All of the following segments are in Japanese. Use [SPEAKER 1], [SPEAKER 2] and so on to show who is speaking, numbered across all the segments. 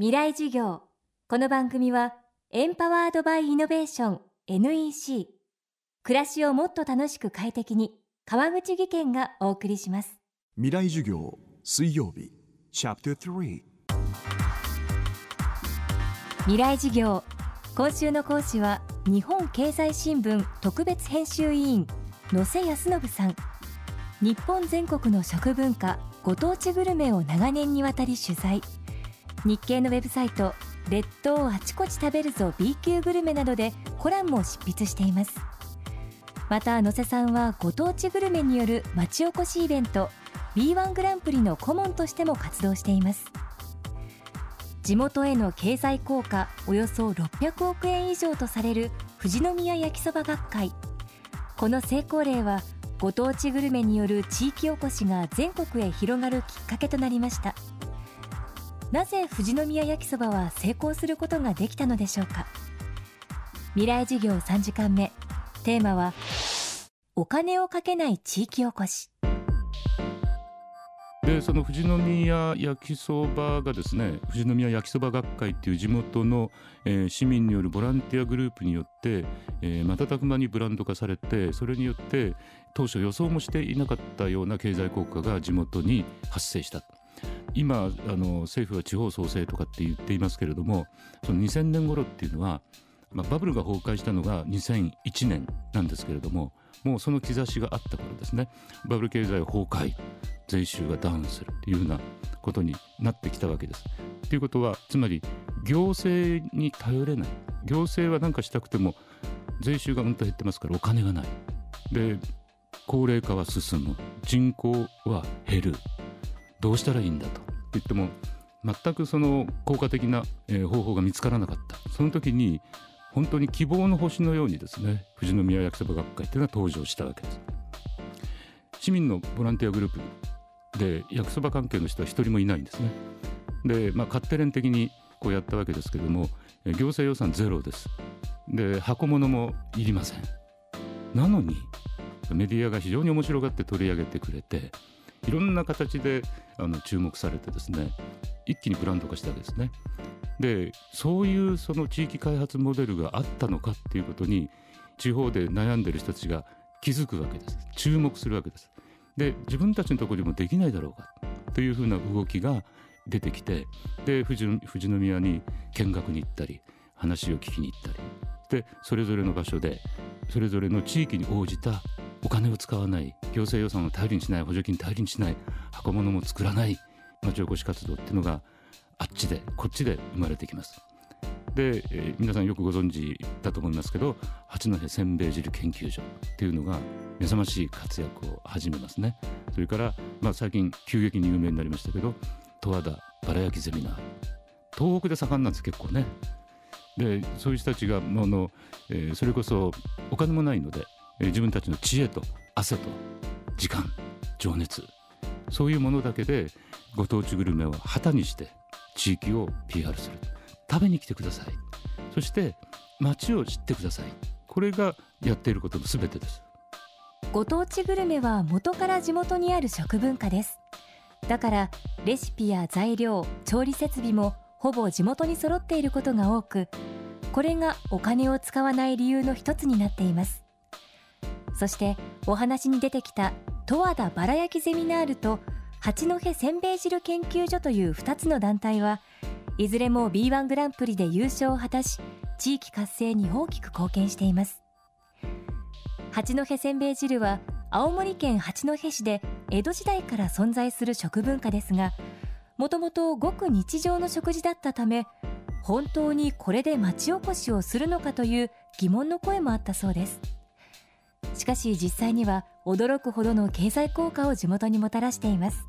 [SPEAKER 1] 未来授業。この番組はエンパワードバイイノベーション NEC 暮らしをもっと楽しく快適に川口義賢がお送りします。
[SPEAKER 2] 未来授業水曜日チャプター3
[SPEAKER 1] 未来授業。今週の講師は日本経済新聞特別編集委員野瀬康信さん。日本全国の食文化ご当地グルメを長年にわたり取材日経のウェブサイト列島あちこち食べるぞ B 級グルメなどでコラムも執筆しています。また野瀬さんはご当地グルメによる町おこしイベント B1 グランプリの顧問としても活動しています。地元への経済効果およそ600億円以上とされる富士宮焼きそば学会。この成功例はご当地グルメによる地域おこしが全国へ広がるきっかけとなりました。なぜ富士宮焼きそばは成功することができたのでしょうか？未来授業3時間目。テーマはお金をかけない地域おこし。
[SPEAKER 3] でその富士宮焼きそばがですね富士宮焼きそば学会っていう地元の、えー、市民によるボランティアグループによって、えー、瞬く間にブランド化されてそれによって当初予想もしていなかったような経済効果が地元に発生した今あの政府は地方創生とかって言っていますけれどもその2000年頃っていうのは、まあ、バブルが崩壊したのが2001年なんですけれどももうその兆しがあった頃ですねバブル経済崩壊税収がダウンするっていうようなことになってきたわけです。ということはつまり行政に頼れない行政は何かしたくても税収がうんと減ってますからお金がない。で高齢化は進む人口は減るどうしたらいいんだと。言っても全くその効果的な方法が見つからなかった。その時に本当に希望の星のようにですね富士宮焼きそば学会というのは登場したわけです。市民のボランティアグループで焼きそば関係の人は一人もいないんですね。で、まあ、勝手連的にこうやったわけですけれども行政予算ゼロです。で箱物もいりません。なのにメディアが非常に面白がって取り上げてくれていろんな形であの注目されてですね一気にブランド化したわけですね。でそういうその地域開発モデルがあったのかっていうことに地方で悩んでる人たちが気づくわけです注目するわけです。で自分たちのところにもできないだろうかというふうな動きが出てきてで富士富士宮に見学に行ったり話を聞きに行ったりでそれぞれの場所でそれぞれの地域に応じたお金を使わない行政予算を頼りにしない補助金頼りにしない箱物も作らない町おこし活動っていうのがあっちでこっちで生まれてきます。で、えー、皆さんよくご存知だと思いますけど八戸せんべい汁研究所っていうのが目覚ましい活躍を始めますね。それから、まあ、最近急激に有名になりましたけど十和田バラ焼きゼミナー。東北で盛んなんです結構ね。でそういう人たちがもの、えー、それこそお金もないので自分たちの知恵と汗と時間情熱そういうものだけでご当地グルメを旗にして地域を PR する。食べに来てください。そして街を知ってください。これがやっていることの全てです。
[SPEAKER 1] ご当地グルメは元から地元にある食文化です。だからレシピや材料調理設備もほぼ地元に揃っていることが多くこれがお金を使わない理由の一つになっています。そしてお話に出てきた十和田バラ焼きゼミナールと八戸せんべい汁研究所という2つの団体はいずれも B1 グランプリで優勝を果たし地域活性に大きく貢献しています。八戸せんべい汁は青森県八戸市で江戸時代から存在する食文化ですがもともとごく日常の食事だったため本当にこれで町おこしをするのかという疑問の声もあったそうです。しかし実際には驚くほどの経済効果を地元にもたらしています。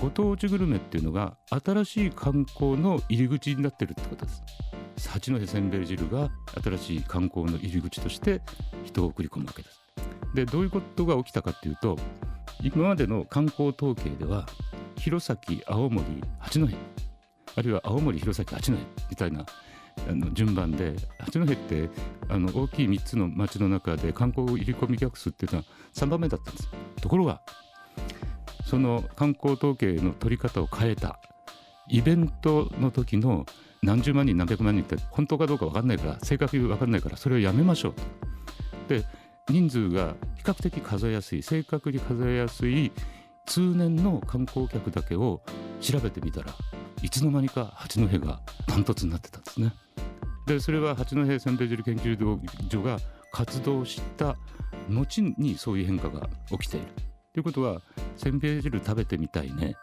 [SPEAKER 3] ご当地グルメっていうのが新しい観光の入り口になってるってことです。八戸せんべい汁が新しい観光の入り口として人を送り込むわけです。でどういうことが起きたかっていうと今までの観光統計では弘前青森八戸あるいは青森弘前八戸みたいなあの順番で八戸ってあの大きい3つの町の中で観光入り込み客数っていうのは3番目だったんですところがその観光統計の取り方を変えたイベントの時の何十万人何百万人って本当かどうか分かんないから正確に分かんないからそれをやめましょうと。で人数が比較的数えやすい正確に数えやすい通年の観光客だけを調べてみたらいつの間にか八戸がダントツになってたんですね。でそれは八戸せんべい汁研究所が活動した後にそういう変化が起きている。ということはせんべい汁食べてみたいね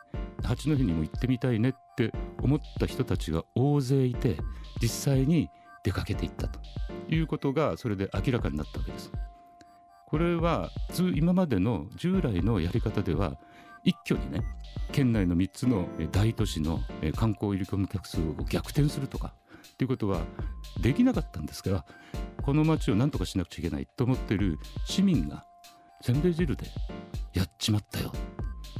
[SPEAKER 3] 八戸にも行ってみたいねって思った人たちが大勢いて実際に出かけていったということがそれで明らかになったわけです。これは今までの従来のやり方では一挙にね県内の3つの大都市の観光入り込む客数を逆転するとかっていうことはできなかったんですがこの町を何とかしなくちゃいけないと思ってる市民がせんべい汁でやっちまったよ。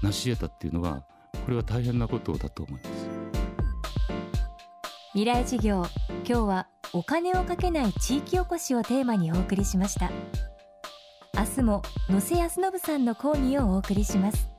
[SPEAKER 3] 成し得たっていうのはこれは大変なことだと思います。
[SPEAKER 1] 未来事業今日はお金をかけない地域おこしをテーマにお送りしました。明日も野瀬康信さんの講義をお送りします。